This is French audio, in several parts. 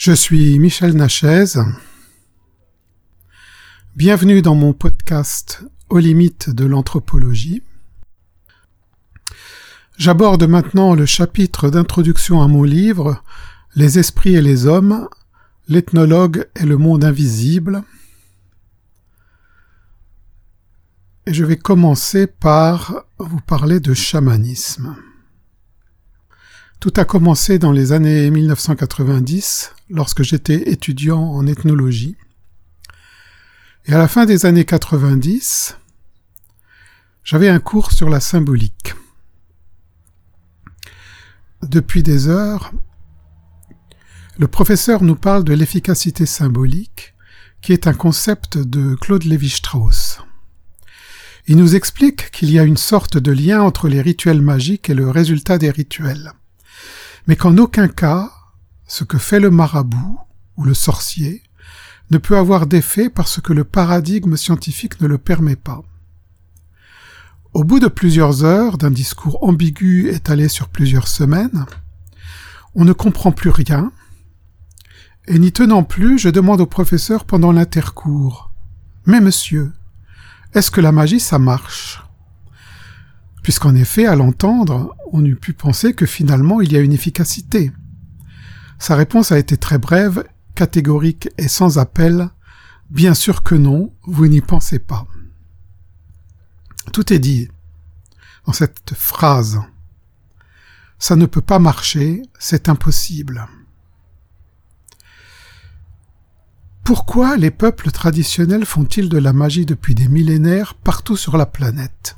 Je suis Michel Nachez. Bienvenue dans mon podcast Aux limites de l'anthropologie. J'aborde maintenant le chapitre d'introduction à mon livre Les esprits et les hommes, l'ethnologue et le monde invisible. Et je vais commencer par vous parler de chamanisme. Tout a commencé dans les années 1990, lorsque j'étais étudiant en ethnologie. Et à la fin des années 90, j'avais un cours sur la symbolique. Depuis des heures, le professeur nous parle de l'efficacité symbolique, qui est un concept de Claude Lévi-Strauss. Il nous explique qu'il y a une sorte de lien entre les rituels magiques et le résultat des rituels mais qu'en aucun cas ce que fait le marabout ou le sorcier ne peut avoir d'effet parce que le paradigme scientifique ne le permet pas. Au bout de plusieurs heures d'un discours ambigu étalé sur plusieurs semaines, on ne comprend plus rien, et n'y tenant plus, je demande au professeur pendant l'intercours. Mais monsieur, est-ce que la magie ça marche? Puisqu'en effet, à l'entendre, on eût pu penser que finalement il y a une efficacité. Sa réponse a été très brève, catégorique et sans appel. Bien sûr que non, vous n'y pensez pas. Tout est dit dans cette phrase. Ça ne peut pas marcher, c'est impossible. Pourquoi les peuples traditionnels font-ils de la magie depuis des millénaires partout sur la planète?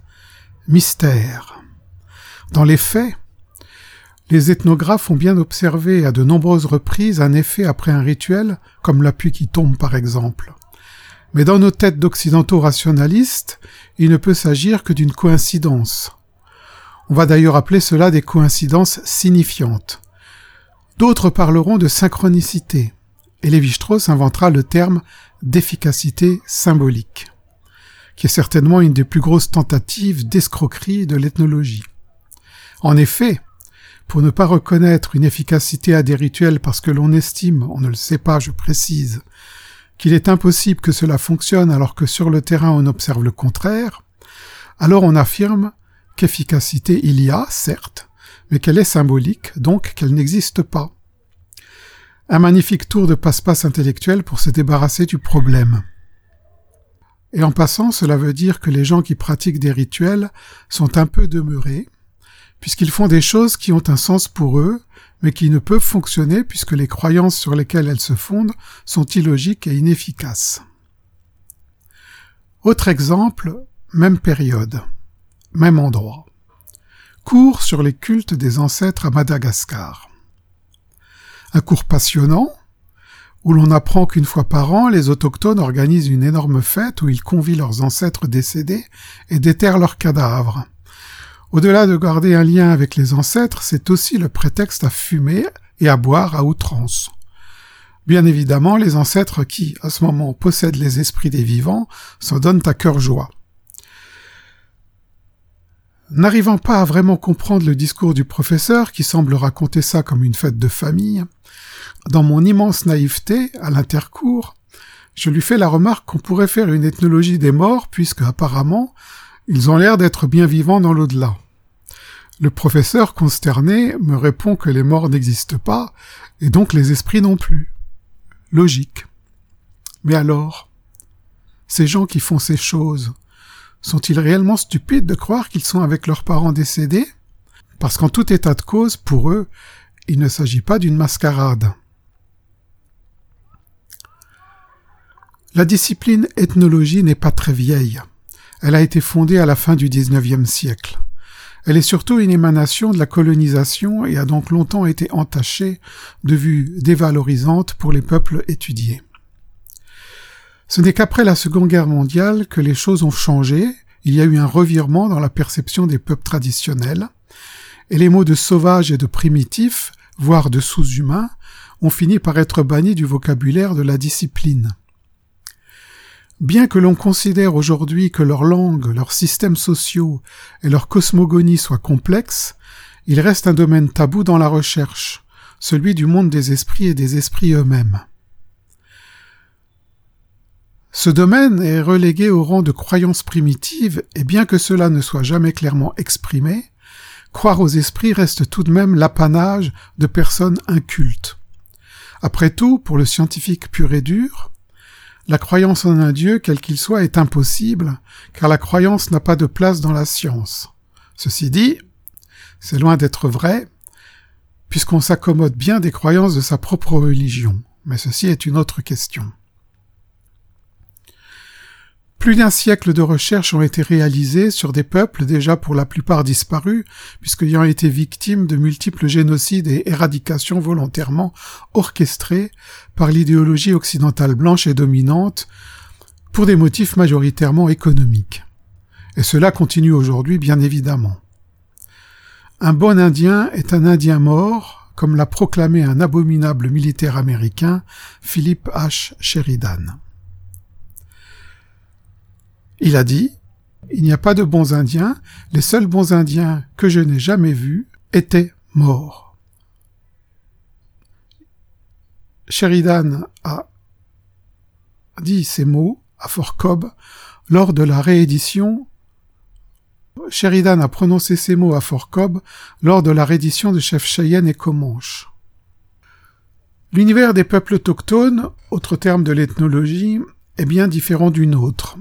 Mystère. Dans les faits, les ethnographes ont bien observé à de nombreuses reprises un effet après un rituel, comme la pluie qui tombe par exemple. Mais dans nos têtes d'occidentaux rationalistes, il ne peut s'agir que d'une coïncidence. On va d'ailleurs appeler cela des coïncidences signifiantes. D'autres parleront de synchronicité, et Lévi-Strauss inventera le terme d'efficacité symbolique qui est certainement une des plus grosses tentatives d'escroquerie de l'ethnologie. En effet, pour ne pas reconnaître une efficacité à des rituels parce que l'on estime, on ne le sait pas, je précise, qu'il est impossible que cela fonctionne alors que sur le terrain on observe le contraire, alors on affirme qu'efficacité il y a, certes, mais qu'elle est symbolique, donc qu'elle n'existe pas. Un magnifique tour de passe-passe intellectuel pour se débarrasser du problème. Et en passant, cela veut dire que les gens qui pratiquent des rituels sont un peu demeurés, puisqu'ils font des choses qui ont un sens pour eux, mais qui ne peuvent fonctionner puisque les croyances sur lesquelles elles se fondent sont illogiques et inefficaces. Autre exemple, même période, même endroit. Cours sur les cultes des ancêtres à Madagascar. Un cours passionnant, où l'on apprend qu'une fois par an, les autochtones organisent une énorme fête où ils convient leurs ancêtres décédés et déterrent leurs cadavres. Au-delà de garder un lien avec les ancêtres, c'est aussi le prétexte à fumer et à boire à outrance. Bien évidemment, les ancêtres qui, à ce moment, possèdent les esprits des vivants, s'en donnent à cœur joie. N'arrivant pas à vraiment comprendre le discours du professeur, qui semble raconter ça comme une fête de famille, dans mon immense naïveté, à l'intercours, je lui fais la remarque qu'on pourrait faire une ethnologie des morts, puisque apparemment, ils ont l'air d'être bien vivants dans l'au-delà. Le professeur, consterné, me répond que les morts n'existent pas, et donc les esprits non plus. Logique. Mais alors, ces gens qui font ces choses, sont-ils réellement stupides de croire qu'ils sont avec leurs parents décédés? Parce qu'en tout état de cause, pour eux, il ne s'agit pas d'une mascarade. La discipline ethnologie n'est pas très vieille. Elle a été fondée à la fin du XIXe siècle. Elle est surtout une émanation de la colonisation et a donc longtemps été entachée de vues dévalorisantes pour les peuples étudiés. Ce n'est qu'après la Seconde Guerre mondiale que les choses ont changé, il y a eu un revirement dans la perception des peuples traditionnels, et les mots de sauvage et de primitif, voire de sous-humain, ont fini par être bannis du vocabulaire de la discipline. Bien que l'on considère aujourd'hui que leur langue, leurs systèmes sociaux et leur cosmogonie soient complexes, il reste un domaine tabou dans la recherche, celui du monde des esprits et des esprits eux-mêmes. Ce domaine est relégué au rang de croyance primitive, et bien que cela ne soit jamais clairement exprimé, croire aux esprits reste tout de même l'apanage de personnes incultes. Après tout, pour le scientifique pur et dur, la croyance en un Dieu, quel qu'il soit, est impossible, car la croyance n'a pas de place dans la science. Ceci dit, c'est loin d'être vrai, puisqu'on s'accommode bien des croyances de sa propre religion, mais ceci est une autre question. Plus d'un siècle de recherches ont été réalisées sur des peuples déjà pour la plupart disparus, puisqu'ayant été victimes de multiples génocides et éradications volontairement orchestrées par l'idéologie occidentale blanche et dominante, pour des motifs majoritairement économiques. Et cela continue aujourd'hui, bien évidemment. Un bon Indien est un Indien mort, comme l'a proclamé un abominable militaire américain, Philip H. Sheridan. Il a dit Il n'y a pas de bons Indiens, les seuls bons Indiens que je n'ai jamais vus étaient morts. Sheridan a dit ces mots à Fort Cobb lors de la réédition Sheridan a prononcé ces mots à Fort Cobb lors de la réédition de Chef Cheyenne et Comanche. L'univers des peuples autochtones, autre terme de l'ethnologie, est bien différent du nôtre.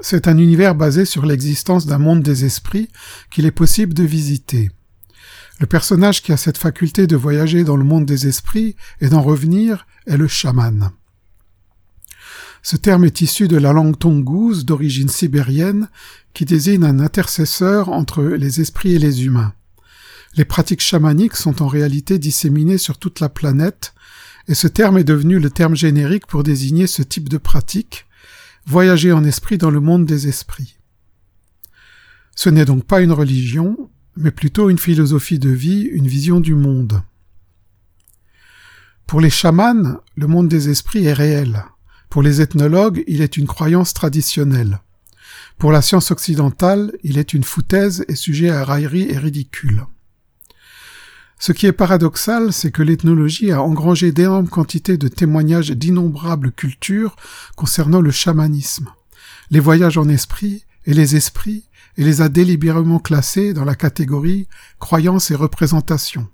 C'est un univers basé sur l'existence d'un monde des esprits qu'il est possible de visiter. Le personnage qui a cette faculté de voyager dans le monde des esprits et d'en revenir est le chaman. Ce terme est issu de la langue tongouse d'origine sibérienne qui désigne un intercesseur entre les esprits et les humains. Les pratiques chamaniques sont en réalité disséminées sur toute la planète et ce terme est devenu le terme générique pour désigner ce type de pratique, voyager en esprit dans le monde des esprits. Ce n'est donc pas une religion, mais plutôt une philosophie de vie, une vision du monde. Pour les chamans, le monde des esprits est réel. Pour les ethnologues, il est une croyance traditionnelle. Pour la science occidentale, il est une foutaise et sujet à raillerie et ridicule. Ce qui est paradoxal, c'est que l'ethnologie a engrangé d'énormes quantités de témoignages d'innombrables cultures concernant le chamanisme, les voyages en esprit et les esprits, et les a délibérément classés dans la catégorie croyances et représentations.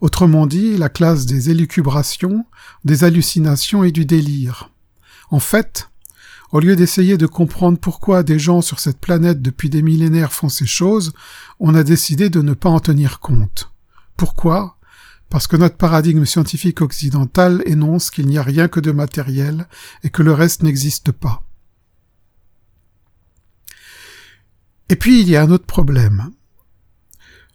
Autrement dit, la classe des élucubrations, des hallucinations et du délire. En fait, au lieu d'essayer de comprendre pourquoi des gens sur cette planète depuis des millénaires font ces choses, on a décidé de ne pas en tenir compte. Pourquoi? Parce que notre paradigme scientifique occidental énonce qu'il n'y a rien que de matériel et que le reste n'existe pas. Et puis il y a un autre problème.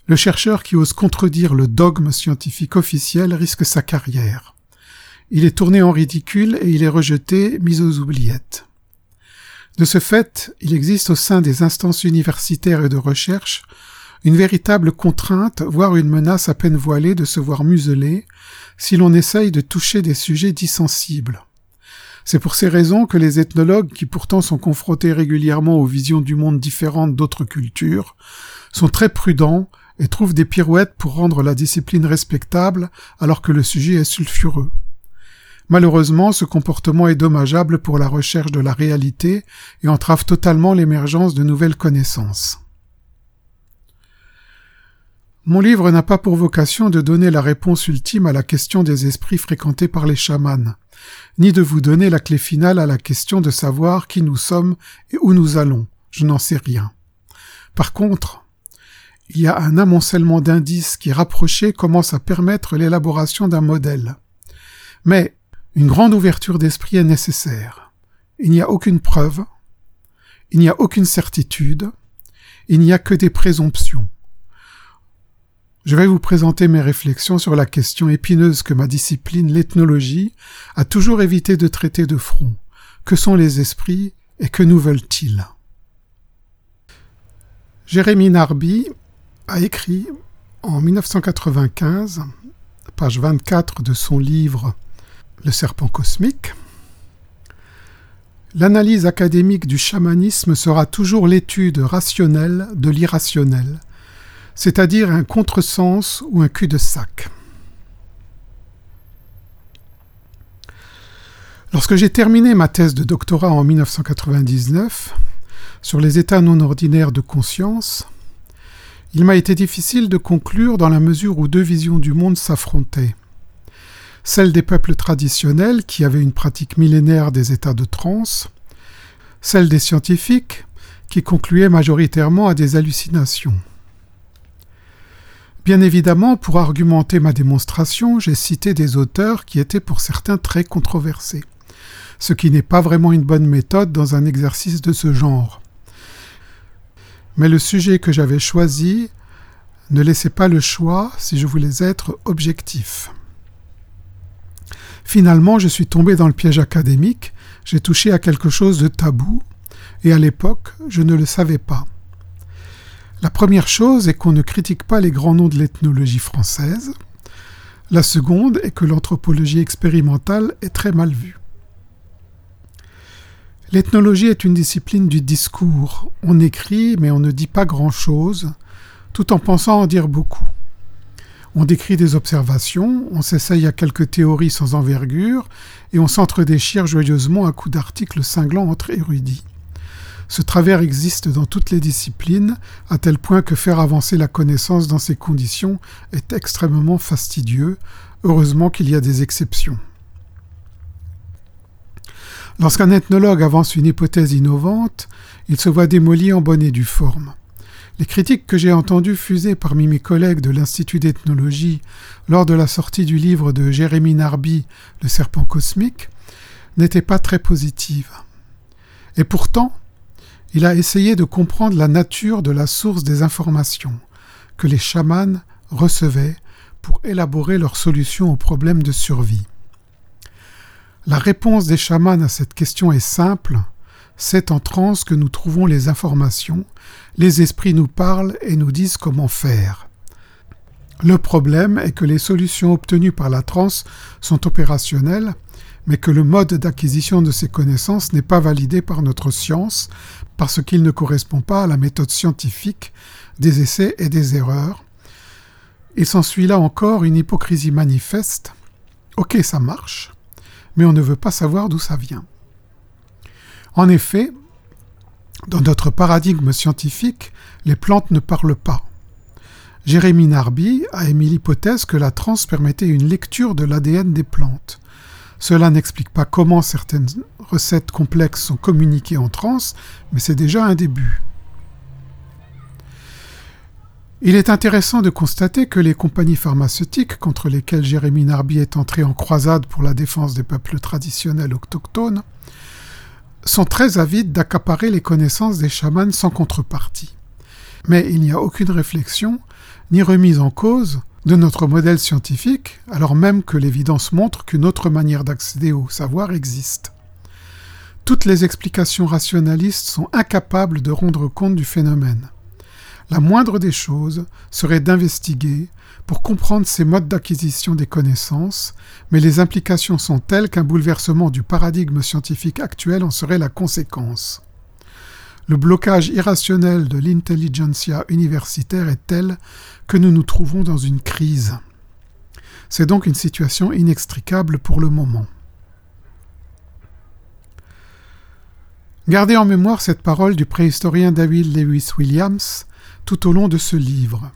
Le chercheur qui ose contredire le dogme scientifique officiel risque sa carrière. Il est tourné en ridicule et il est rejeté, mis aux oubliettes. De ce fait, il existe au sein des instances universitaires et de recherche une véritable contrainte, voire une menace à peine voilée de se voir muselé si l'on essaye de toucher des sujets dissensibles. C'est pour ces raisons que les ethnologues, qui pourtant sont confrontés régulièrement aux visions du monde différentes d'autres cultures, sont très prudents et trouvent des pirouettes pour rendre la discipline respectable alors que le sujet est sulfureux. Malheureusement, ce comportement est dommageable pour la recherche de la réalité et entrave totalement l'émergence de nouvelles connaissances. Mon livre n'a pas pour vocation de donner la réponse ultime à la question des esprits fréquentés par les chamans, ni de vous donner la clé finale à la question de savoir qui nous sommes et où nous allons. Je n'en sais rien. Par contre, il y a un amoncellement d'indices qui rapprochés commence à permettre l'élaboration d'un modèle. Mais une grande ouverture d'esprit est nécessaire. Il n'y a aucune preuve, il n'y a aucune certitude, il n'y a que des présomptions. Je vais vous présenter mes réflexions sur la question épineuse que ma discipline, l'ethnologie, a toujours évité de traiter de front. Que sont les esprits et que nous veulent-ils? Jérémy Narby a écrit en 1995, page 24 de son livre Le serpent cosmique, L'analyse académique du chamanisme sera toujours l'étude rationnelle de l'irrationnel, c'est-à-dire un contresens ou un cul-de-sac. Lorsque j'ai terminé ma thèse de doctorat en 1999 sur les états non ordinaires de conscience, il m'a été difficile de conclure dans la mesure où deux visions du monde s'affrontaient. Celle des peuples traditionnels qui avaient une pratique millénaire des états de transe, celle des scientifiques qui concluaient majoritairement à des hallucinations. Bien évidemment, pour argumenter ma démonstration, j'ai cité des auteurs qui étaient pour certains très controversés ce qui n'est pas vraiment une bonne méthode dans un exercice de ce genre. Mais le sujet que j'avais choisi ne laissait pas le choix si je voulais être objectif. Finalement, je suis tombé dans le piège académique, j'ai touché à quelque chose de tabou, et à l'époque, je ne le savais pas. La première chose est qu'on ne critique pas les grands noms de l'ethnologie française. La seconde est que l'anthropologie expérimentale est très mal vue. L'ethnologie est une discipline du discours. On écrit, mais on ne dit pas grand-chose, tout en pensant en dire beaucoup. On décrit des observations, on s'essaye à quelques théories sans envergure, et on s'entre-déchire joyeusement à coups d'articles cinglants entre érudits. Ce travers existe dans toutes les disciplines, à tel point que faire avancer la connaissance dans ces conditions est extrêmement fastidieux, heureusement qu'il y a des exceptions. Lorsqu'un ethnologue avance une hypothèse innovante, il se voit démoli en bonne et due forme. Les critiques que j'ai entendues fuser parmi mes collègues de l'Institut d'ethnologie lors de la sortie du livre de Jérémy Narby, Le serpent cosmique, n'étaient pas très positives. Et pourtant, il a essayé de comprendre la nature de la source des informations que les chamans recevaient pour élaborer leurs solutions aux problèmes de survie. La réponse des chamans à cette question est simple. C'est en transe que nous trouvons les informations, les esprits nous parlent et nous disent comment faire. Le problème est que les solutions obtenues par la transe sont opérationnelles, mais que le mode d'acquisition de ces connaissances n'est pas validé par notre science parce qu'il ne correspond pas à la méthode scientifique des essais et des erreurs. Il s'ensuit là encore une hypocrisie manifeste. Ok, ça marche, mais on ne veut pas savoir d'où ça vient. En effet, dans notre paradigme scientifique, les plantes ne parlent pas. Jérémy Narby a émis l'hypothèse que la transe permettait une lecture de l'ADN des plantes. Cela n'explique pas comment certaines recettes complexes sont communiquées en transe, mais c'est déjà un début. Il est intéressant de constater que les compagnies pharmaceutiques contre lesquelles Jérémy Narby est entré en croisade pour la défense des peuples traditionnels autochtones sont très avides d'accaparer les connaissances des chamans sans contrepartie. Mais il n'y a aucune réflexion ni remise en cause de notre modèle scientifique, alors même que l'évidence montre qu'une autre manière d'accéder au savoir existe. Toutes les explications rationalistes sont incapables de rendre compte du phénomène. La moindre des choses serait d'investiguer pour comprendre ces modes d'acquisition des connaissances, mais les implications sont telles qu'un bouleversement du paradigme scientifique actuel en serait la conséquence. Le blocage irrationnel de l'intelligentsia universitaire est tel que nous nous trouvons dans une crise. C'est donc une situation inextricable pour le moment. Gardez en mémoire cette parole du préhistorien David Lewis Williams tout au long de ce livre.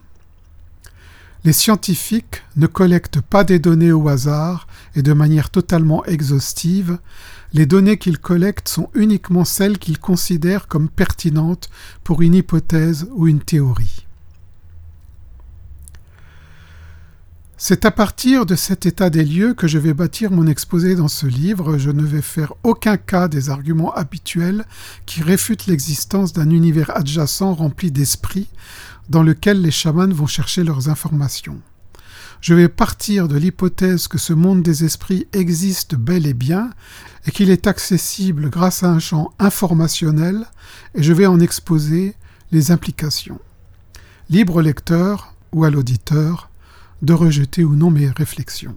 Les scientifiques ne collectent pas des données au hasard et de manière totalement exhaustive, les données qu'ils collectent sont uniquement celles qu'ils considèrent comme pertinentes pour une hypothèse ou une théorie. C'est à partir de cet état des lieux que je vais bâtir mon exposé dans ce livre. Je ne vais faire aucun cas des arguments habituels qui réfutent l'existence d'un univers adjacent rempli d'esprit dans lequel les chamans vont chercher leurs informations. Je vais partir de l'hypothèse que ce monde des esprits existe bel et bien et qu'il est accessible grâce à un champ informationnel et je vais en exposer les implications. Libre lecteur ou à l'auditeur, de rejeter ou non mes réflexions.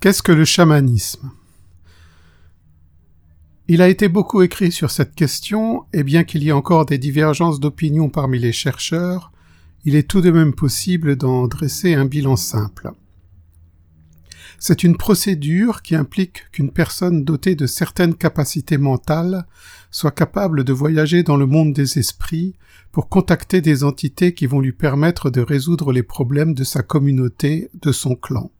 Qu'est-ce que le chamanisme? Il a été beaucoup écrit sur cette question, et bien qu'il y ait encore des divergences d'opinion parmi les chercheurs, il est tout de même possible d'en dresser un bilan simple. C'est une procédure qui implique qu'une personne dotée de certaines capacités mentales soit capable de voyager dans le monde des esprits pour contacter des entités qui vont lui permettre de résoudre les problèmes de sa communauté, de son clan.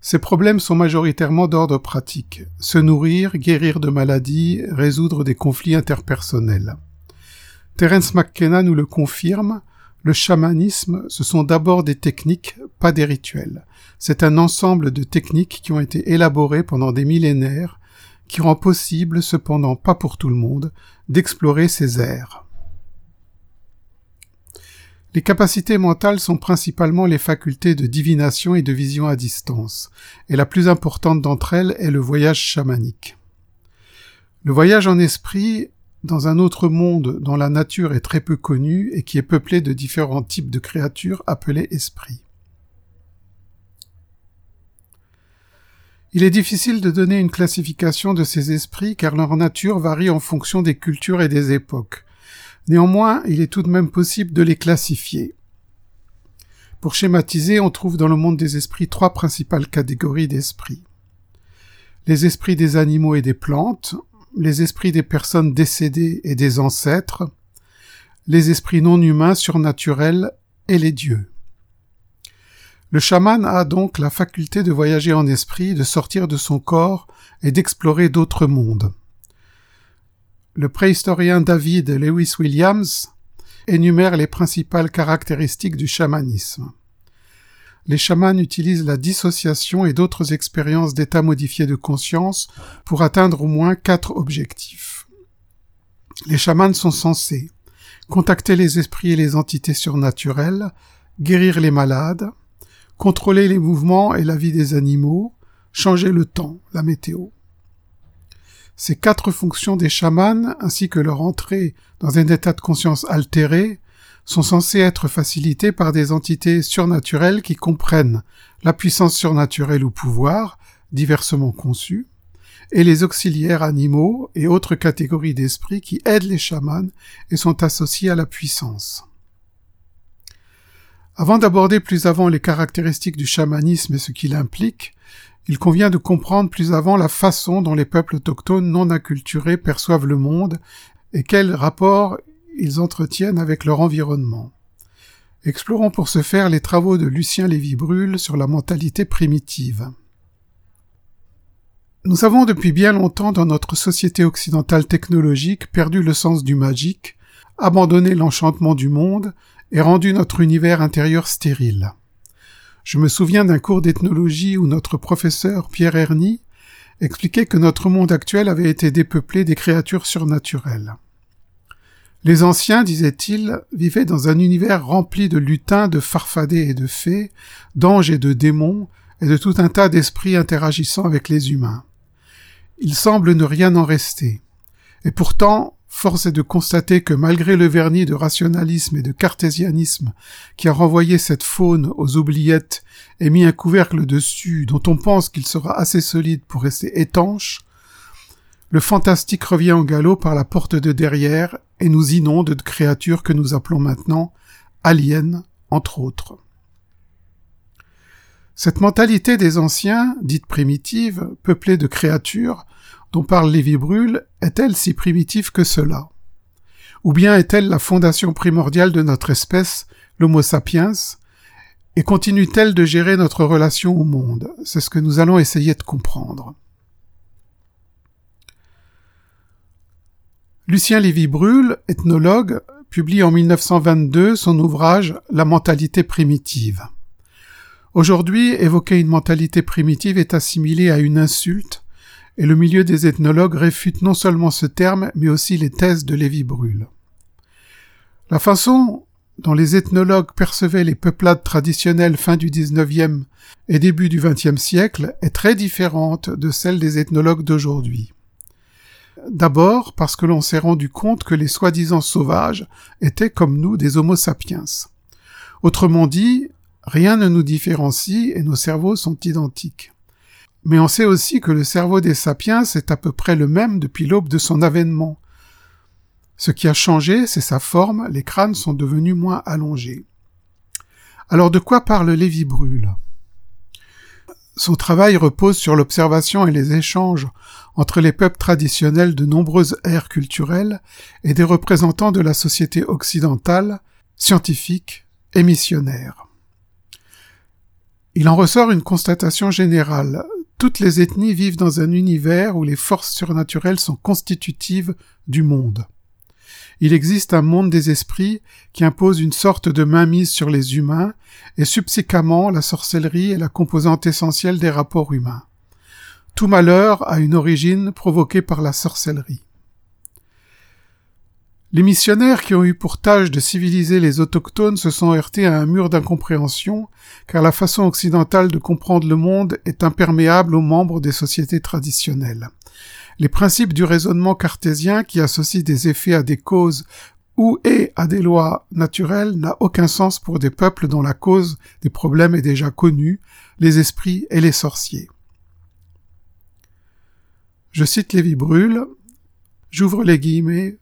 Ces problèmes sont majoritairement d'ordre pratique. Se nourrir, guérir de maladies, résoudre des conflits interpersonnels. Terence McKenna nous le confirme, le chamanisme, ce sont d'abord des techniques, pas des rituels. C'est un ensemble de techniques qui ont été élaborées pendant des millénaires, qui rend possible, cependant pas pour tout le monde, d'explorer ces airs. Les capacités mentales sont principalement les facultés de divination et de vision à distance, et la plus importante d'entre elles est le voyage chamanique. Le voyage en esprit dans un autre monde dont la nature est très peu connue et qui est peuplé de différents types de créatures appelées esprits. Il est difficile de donner une classification de ces esprits car leur nature varie en fonction des cultures et des époques. Néanmoins, il est tout de même possible de les classifier. Pour schématiser, on trouve dans le monde des esprits trois principales catégories d'esprits. Les esprits des animaux et des plantes, les esprits des personnes décédées et des ancêtres, les esprits non humains surnaturels et les dieux. Le chaman a donc la faculté de voyager en esprit, de sortir de son corps et d'explorer d'autres mondes. Le préhistorien David Lewis Williams énumère les principales caractéristiques du chamanisme. Les chamans utilisent la dissociation et d'autres expériences d'état modifié de conscience pour atteindre au moins quatre objectifs. Les chamans sont censés contacter les esprits et les entités surnaturelles, guérir les malades, contrôler les mouvements et la vie des animaux, changer le temps, la météo. Ces quatre fonctions des chamans, ainsi que leur entrée dans un état de conscience altéré, sont censées être facilitées par des entités surnaturelles qui comprennent la puissance surnaturelle ou pouvoir, diversement conçus, et les auxiliaires animaux et autres catégories d'esprits qui aident les chamans et sont associés à la puissance. Avant d'aborder plus avant les caractéristiques du chamanisme et ce qu'il implique, il convient de comprendre plus avant la façon dont les peuples autochtones non acculturés perçoivent le monde et quel rapport ils entretiennent avec leur environnement. Explorons pour ce faire les travaux de Lucien Lévy-Bruhl sur la mentalité primitive. Nous avons depuis bien longtemps dans notre société occidentale technologique perdu le sens du magique, abandonné l'enchantement du monde et rendu notre univers intérieur stérile. Je me souviens d'un cours d'ethnologie où notre professeur Pierre Herny expliquait que notre monde actuel avait été dépeuplé des créatures surnaturelles. Les anciens, disait-il, vivaient dans un univers rempli de lutins, de farfadets et de fées, d'anges et de démons, et de tout un tas d'esprits interagissant avec les humains. Il semble ne rien en rester. Et pourtant, force est de constater que malgré le vernis de rationalisme et de cartésianisme qui a renvoyé cette faune aux oubliettes et mis un couvercle dessus dont on pense qu'il sera assez solide pour rester étanche, le fantastique revient en galop par la porte de derrière et nous inonde de créatures que nous appelons maintenant aliens, entre autres. Cette mentalité des anciens, dite primitive, peuplée de créatures, dont parle Lévi Brûle, est-elle si primitive que cela? Ou bien est-elle la fondation primordiale de notre espèce, l'Homo sapiens, et continue-t-elle de gérer notre relation au monde? C'est ce que nous allons essayer de comprendre. Lucien Lévy-Bruhl, ethnologue, publie en 1922 son ouvrage La mentalité primitive. Aujourd'hui, évoquer une mentalité primitive est assimilé à une insulte, et le milieu des ethnologues réfute non seulement ce terme, mais aussi les thèses de Lévy-Bruhl. La façon dont les ethnologues percevaient les peuplades traditionnelles fin du XIXe et début du XXe siècle est très différente de celle des ethnologues d'aujourd'hui. D'abord parce que l'on s'est rendu compte que les soi-disant sauvages étaient comme nous des homo sapiens. Autrement dit, rien ne nous différencie et nos cerveaux sont identiques. Mais on sait aussi que le cerveau des sapiens est à peu près le même depuis l'aube de son avènement. Ce qui a changé, c'est sa forme, les crânes sont devenus moins allongés. Alors de quoi parle Lévi Brûle Son travail repose sur l'observation et les échanges entre les peuples traditionnels de nombreuses aires culturelles et des représentants de la société occidentale, scientifiques et missionnaires. Il en ressort une constatation générale. Toutes les ethnies vivent dans un univers où les forces surnaturelles sont constitutives du monde. Il existe un monde des esprits qui impose une sorte de mainmise sur les humains, et subséquemment la sorcellerie est la composante essentielle des rapports humains. Tout malheur a une origine provoquée par la sorcellerie. Les missionnaires qui ont eu pour tâche de civiliser les autochtones se sont heurtés à un mur d'incompréhension, car la façon occidentale de comprendre le monde est imperméable aux membres des sociétés traditionnelles. Les principes du raisonnement cartésien qui associe des effets à des causes ou et à des lois naturelles n'a aucun sens pour des peuples dont la cause des problèmes est déjà connue, les esprits et les sorciers. Je cite Lévi Brûle, j'ouvre les guillemets,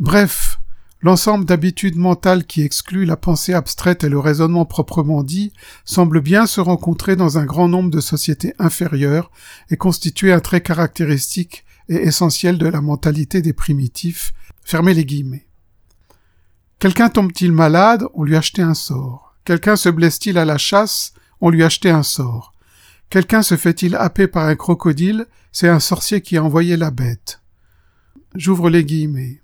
bref, l'ensemble d'habitudes mentales qui excluent la pensée abstraite et le raisonnement proprement dit semble bien se rencontrer dans un grand nombre de sociétés inférieures et constituer un trait caractéristique et essentiel de la mentalité des primitifs. Fermez les guillemets. Quelqu'un tombe-t-il malade, on lui achetait un sort. Quelqu'un se blesse-t-il à la chasse, on lui achetait un sort. Quelqu'un se fait-il happer par un crocodile, c'est un sorcier qui a envoyé la bête. J'ouvre les guillemets.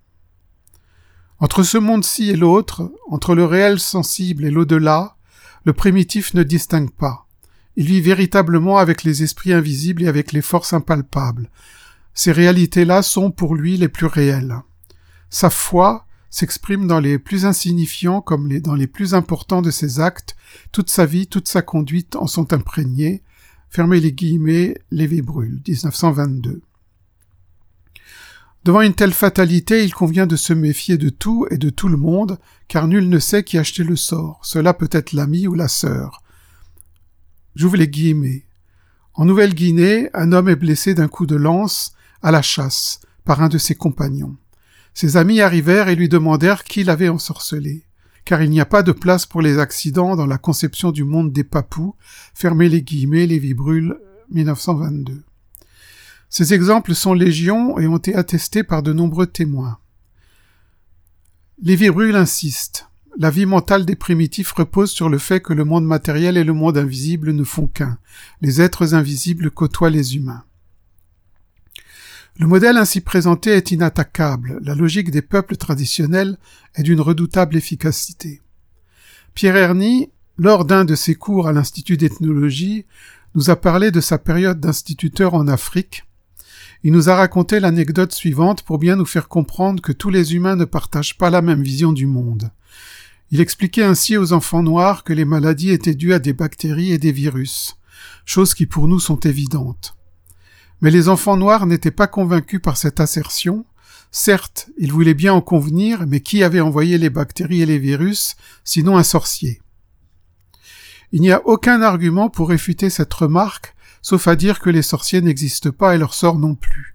Entre ce monde-ci et l'autre, entre le réel sensible et l'au-delà, le primitif ne distingue pas. Il vit véritablement avec les esprits invisibles et avec les forces impalpables. Ces réalités-là sont pour lui les plus réelles. Sa foi s'exprime dans les plus insignifiants comme dans les plus importants de ses actes, toute sa vie, toute sa conduite en sont imprégnées. Fermez les guillemets, Lévi Brûle, 1922. Devant une telle fatalité, il convient de se méfier de tout et de tout le monde, car nul ne sait qui acheter le sort. Cela peut être l'ami ou la sœur. J'ouvre les guillemets. En Nouvelle-Guinée, un homme est blessé d'un coup de lance à la chasse par un de ses compagnons. Ses amis arrivèrent et lui demandèrent qui l'avait ensorcelé. Car il n'y a pas de place pour les accidents dans la conception du monde des papous. Fermez les guillemets, Lévi Brûle, 1922. Ces exemples sont légions et ont été attestés par de nombreux témoins. Lévi Brûle insiste. La vie mentale des primitifs repose sur le fait que le monde matériel et le monde invisible ne font qu'un. Les êtres invisibles côtoient les humains. Le modèle ainsi présenté est inattaquable, la logique des peuples traditionnels est d'une redoutable efficacité. Pierre Herny, lors d'un de ses cours à l'Institut d'ethnologie, nous a parlé de sa période d'instituteur en Afrique. Il nous a raconté l'anecdote suivante pour bien nous faire comprendre que tous les humains ne partagent pas la même vision du monde. Il expliquait ainsi aux enfants noirs que les maladies étaient dues à des bactéries et des virus, choses qui pour nous sont évidentes. Mais les enfants noirs n'étaient pas convaincus par cette assertion. Certes, ils voulaient bien en convenir, mais qui avait envoyé les bactéries et les virus, sinon un sorcier? Il n'y a aucun argument pour réfuter cette remarque, sauf à dire que les sorciers n'existent pas et leur sort non plus.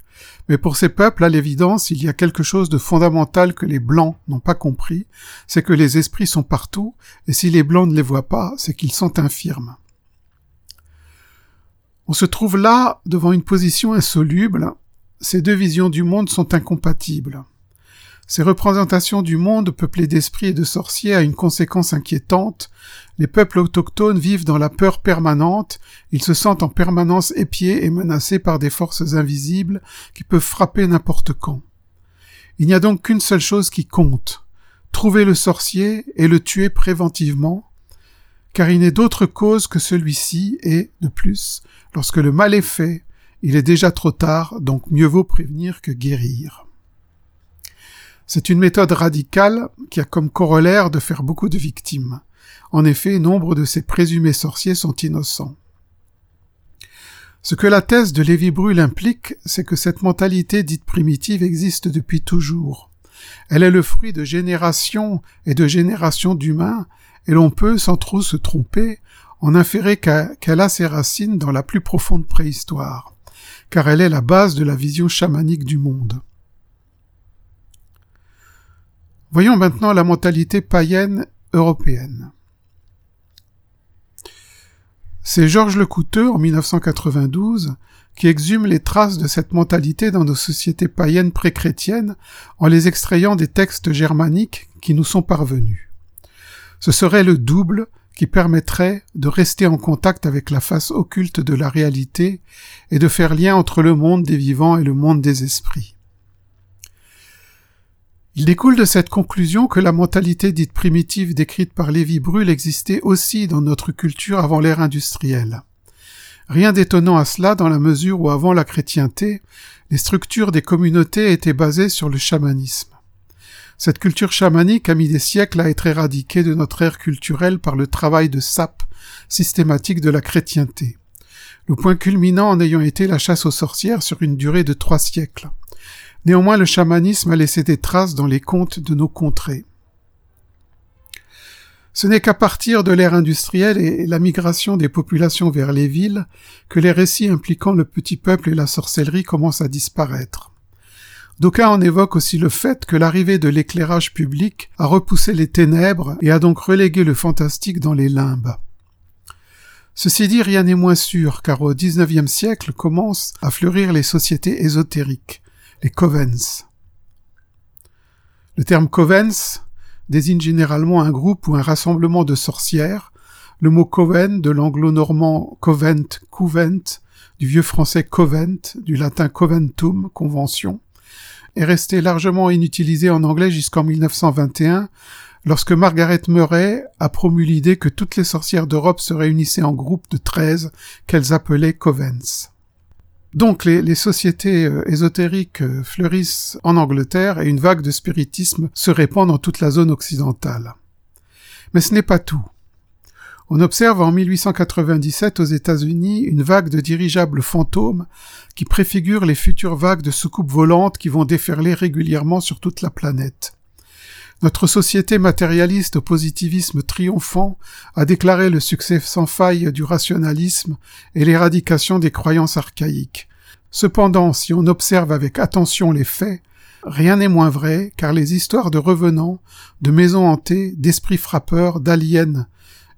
Mais pour ces peuples, à l'évidence, il y a quelque chose de fondamental que les Blancs n'ont pas compris, c'est que les esprits sont partout, et si les Blancs ne les voient pas, c'est qu'ils sont infirmes. On se trouve là devant une position insoluble. Ces deux visions du monde sont incompatibles. Ces représentations du monde peuplées d'esprits et de sorciers a une conséquence inquiétante. Les peuples autochtones vivent dans la peur permanente, ils se sentent en permanence épiés et menacés par des forces invisibles qui peuvent frapper n'importe quand. Il n'y a donc qu'une seule chose qui compte, trouver le sorcier et le tuer préventivement, car il n'est d'autre cause que celui-ci, et, de plus, lorsque le mal est fait, il est déjà trop tard, donc mieux vaut prévenir que guérir. C'est une méthode radicale qui a comme corollaire de faire beaucoup de victimes. En effet, nombre de ces présumés sorciers sont innocents. Ce que la thèse de Lévi Brûle implique, c'est que cette mentalité dite primitive existe depuis toujours. Elle est le fruit de générations et de générations d'humains et l'on peut, sans trop se tromper, en inférer qu'elle a ses racines dans la plus profonde préhistoire, car elle est la base de la vision chamanique du monde. Voyons maintenant la mentalité païenne européenne. C'est Georges Lecouteux, en 1992, qui exhume les traces de cette mentalité dans nos sociétés païennes pré-chrétiennes en les extrayant des textes germaniques qui nous sont parvenus. Ce serait le double qui permettrait de rester en contact avec la face occulte de la réalité et de faire lien entre le monde des vivants et le monde des esprits. Il découle de cette conclusion que la mentalité dite primitive décrite par Lévi Brûle existait aussi dans notre culture avant l'ère industrielle. Rien d'étonnant à cela dans la mesure où avant la chrétienté, les structures des communautés étaient basées sur le chamanisme. Cette culture chamanique a mis des siècles à être éradiquée de notre ère culturelle par le travail de sape systématique de la chrétienté. Le point culminant en ayant été la chasse aux sorcières sur une durée de trois siècles. Néanmoins, le chamanisme a laissé des traces dans les contes de nos contrées. Ce n'est qu'à partir de l'ère industrielle et la migration des populations vers les villes que les récits impliquant le petit peuple et la sorcellerie commencent à disparaître. D'aucuns en évoquent aussi le fait que l'arrivée de l'éclairage public a repoussé les ténèbres et a donc relégué le fantastique dans les limbes. Ceci dit, rien n'est moins sûr, car au XIXe siècle commencent à fleurir les sociétés ésotériques, les covens. Le terme covens désigne généralement un groupe ou un rassemblement de sorcières. Le mot coven, de l'anglo-normand covent, couvent, du vieux français covent, du latin coventum, convention, est resté largement inutilisé en anglais jusqu'en 1921, lorsque Margaret Murray a promu l'idée que toutes les sorcières d'Europe se réunissaient en groupes de treize qu'elles appelaient covens. Donc les, sociétés euh, ésotériques euh, fleurissent en Angleterre et une vague de spiritisme se répand dans toute la zone occidentale. Mais ce n'est pas tout. On observe en 1897 aux États-Unis une vague de dirigeables fantômes qui préfigurent les futures vagues de soucoupes volantes qui vont déferler régulièrement sur toute la planète. Notre société matérialiste au positivisme triomphant a déclaré le succès sans faille du rationalisme et l'éradication des croyances archaïques. Cependant, si on observe avec attention les faits, rien n'est moins vrai, car les histoires de revenants, de maisons hantées, d'esprits frappeurs, d'aliens,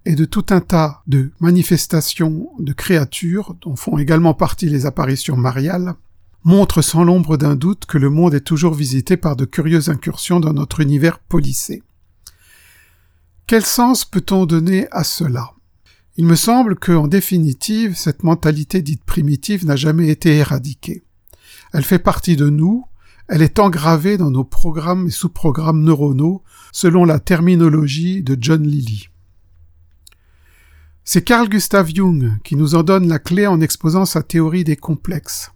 et de tout un tas de manifestations de créatures, dont font également partie les apparitions mariales, montrent sans l'ombre d'un doute que le monde est toujours visité par de curieuses incursions dans notre univers policé. Quel sens peut-on donner à cela? Il me semble que, en définitive, cette mentalité dite primitive n'a jamais été éradiquée. Elle fait partie de nous, elle est engravée dans nos programmes et sous-programmes neuronaux, selon la terminologie de John Lilly. C'est Carl Gustav Jung qui nous en donne la clé en exposant sa théorie des complexes.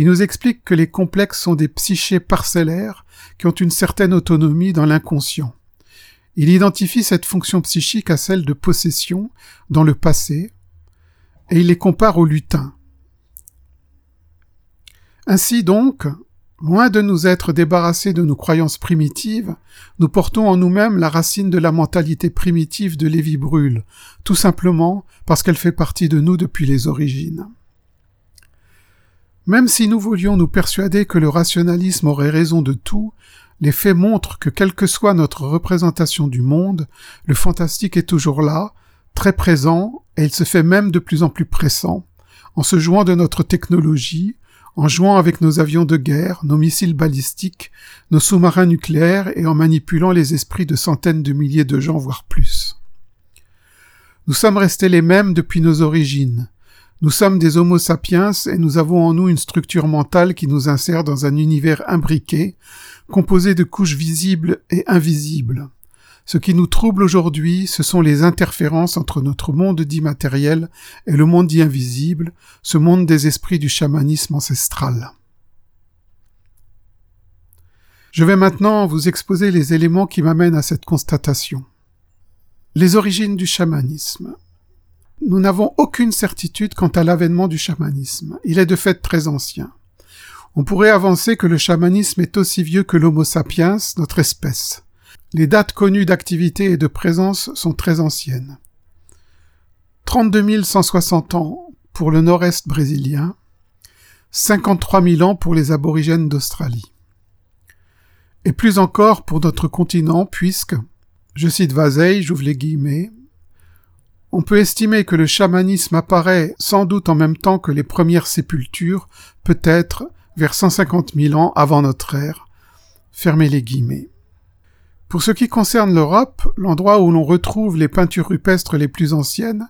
Il nous explique que les complexes sont des psychés parcellaires qui ont une certaine autonomie dans l'inconscient. Il identifie cette fonction psychique à celle de possession dans le passé, et il les compare au lutin. Ainsi donc, loin de nous être débarrassés de nos croyances primitives, nous portons en nous-mêmes la racine de la mentalité primitive de Lévi Brûle, tout simplement parce qu'elle fait partie de nous depuis les origines. Même si nous voulions nous persuader que le rationalisme aurait raison de tout, les faits montrent que quelle que soit notre représentation du monde, le fantastique est toujours là, très présent, et il se fait même de plus en plus pressant, en se jouant de notre technologie, en jouant avec nos avions de guerre, nos missiles balistiques, nos sous-marins nucléaires et en manipulant les esprits de centaines de milliers de gens, voire plus. Nous sommes restés les mêmes depuis nos origines. Nous sommes des Homo sapiens et nous avons en nous une structure mentale qui nous insère dans un univers imbriqué, composé de couches visibles et invisibles. Ce qui nous trouble aujourd'hui, ce sont les interférences entre notre monde dit matériel et le monde dit invisible, ce monde des esprits du chamanisme ancestral. Je vais maintenant vous exposer les éléments qui m'amènent à cette constatation. Les origines du chamanisme. Nous n'avons aucune certitude quant à l'avènement du chamanisme. Il est de fait très ancien. On pourrait avancer que le chamanisme est aussi vieux que l'Homo sapiens, notre espèce. Les dates connues d'activité et de présence sont très anciennes. 32 160 ans pour le nord-est brésilien, 53 000 ans pour les aborigènes d'Australie. Et plus encore pour notre continent puisque, je cite Vazeille, j'ouvre les guillemets, on peut estimer que le chamanisme apparaît sans doute en même temps que les premières sépultures, peut-être vers 150 000 ans avant notre ère. Fermez les guillemets. Pour ce qui concerne l'Europe, l'endroit où l'on retrouve les peintures rupestres les plus anciennes,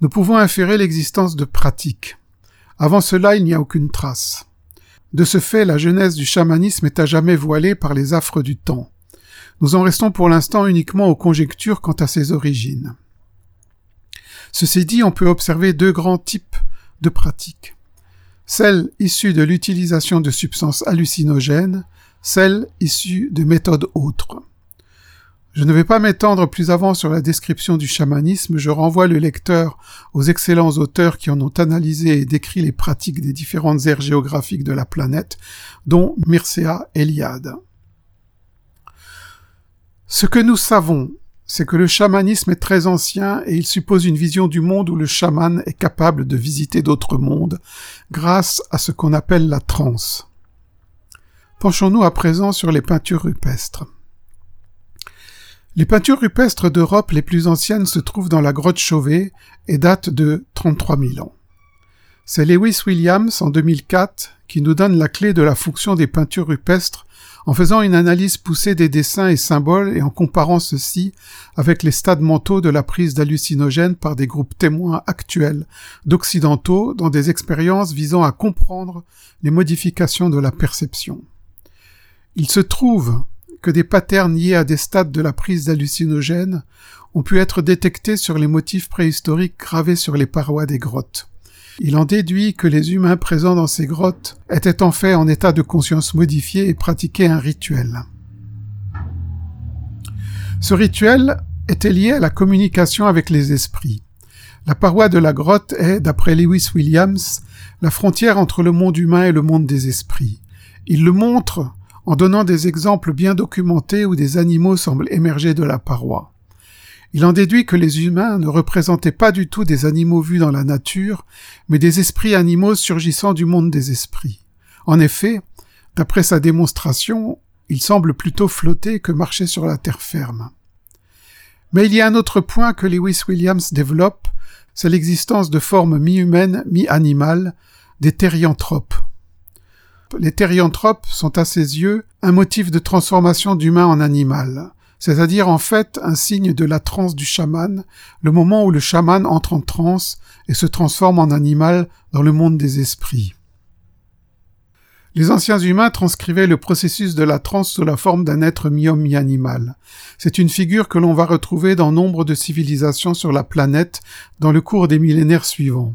nous pouvons inférer l'existence de pratiques. Avant cela, il n'y a aucune trace. De ce fait, la genèse du chamanisme est à jamais voilée par les affres du temps. Nous en restons pour l'instant uniquement aux conjectures quant à ses origines. Ceci dit, on peut observer deux grands types de pratiques. Celles issues de l'utilisation de substances hallucinogènes, celles issues de méthodes autres. Je ne vais pas m'étendre plus avant sur la description du chamanisme, je renvoie le lecteur aux excellents auteurs qui en ont analysé et décrit les pratiques des différentes aires géographiques de la planète, dont Mircea Eliade. Ce que nous savons c'est que le chamanisme est très ancien et il suppose une vision du monde où le chaman est capable de visiter d'autres mondes grâce à ce qu'on appelle la transe. Penchons-nous à présent sur les peintures rupestres. Les peintures rupestres d'Europe les plus anciennes se trouvent dans la grotte Chauvet et datent de 33 000 ans. C'est Lewis Williams en 2004 qui nous donne la clé de la fonction des peintures rupestres en faisant une analyse poussée des dessins et symboles et en comparant ceci avec les stades mentaux de la prise d'hallucinogènes par des groupes témoins actuels d'occidentaux dans des expériences visant à comprendre les modifications de la perception. Il se trouve que des patterns liés à des stades de la prise d'hallucinogènes ont pu être détectés sur les motifs préhistoriques gravés sur les parois des grottes. Il en déduit que les humains présents dans ces grottes étaient en fait en état de conscience modifié et pratiquaient un rituel. Ce rituel était lié à la communication avec les esprits. La paroi de la grotte est, d'après Lewis Williams, la frontière entre le monde humain et le monde des esprits. Il le montre en donnant des exemples bien documentés où des animaux semblent émerger de la paroi. Il en déduit que les humains ne représentaient pas du tout des animaux vus dans la nature, mais des esprits animaux surgissant du monde des esprits. En effet, d'après sa démonstration, il semble plutôt flotter que marcher sur la terre ferme. Mais il y a un autre point que Lewis Williams développe, c'est l'existence de formes mi-humaines, mi-animales, des thérianthropes. Les thérianthropes sont à ses yeux un motif de transformation d'humain en animal c'est-à-dire en fait un signe de la transe du chaman, le moment où le chaman entre en transe et se transforme en animal dans le monde des esprits. Les anciens humains transcrivaient le processus de la transe sous la forme d'un être mi-homme mi-animal. C'est une figure que l'on va retrouver dans nombre de civilisations sur la planète dans le cours des millénaires suivants.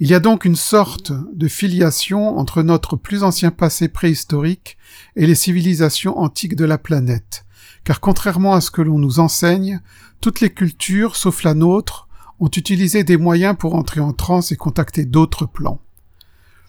Il y a donc une sorte de filiation entre notre plus ancien passé préhistorique et les civilisations antiques de la planète car contrairement à ce que l'on nous enseigne, toutes les cultures, sauf la nôtre, ont utilisé des moyens pour entrer en transe et contacter d'autres plans.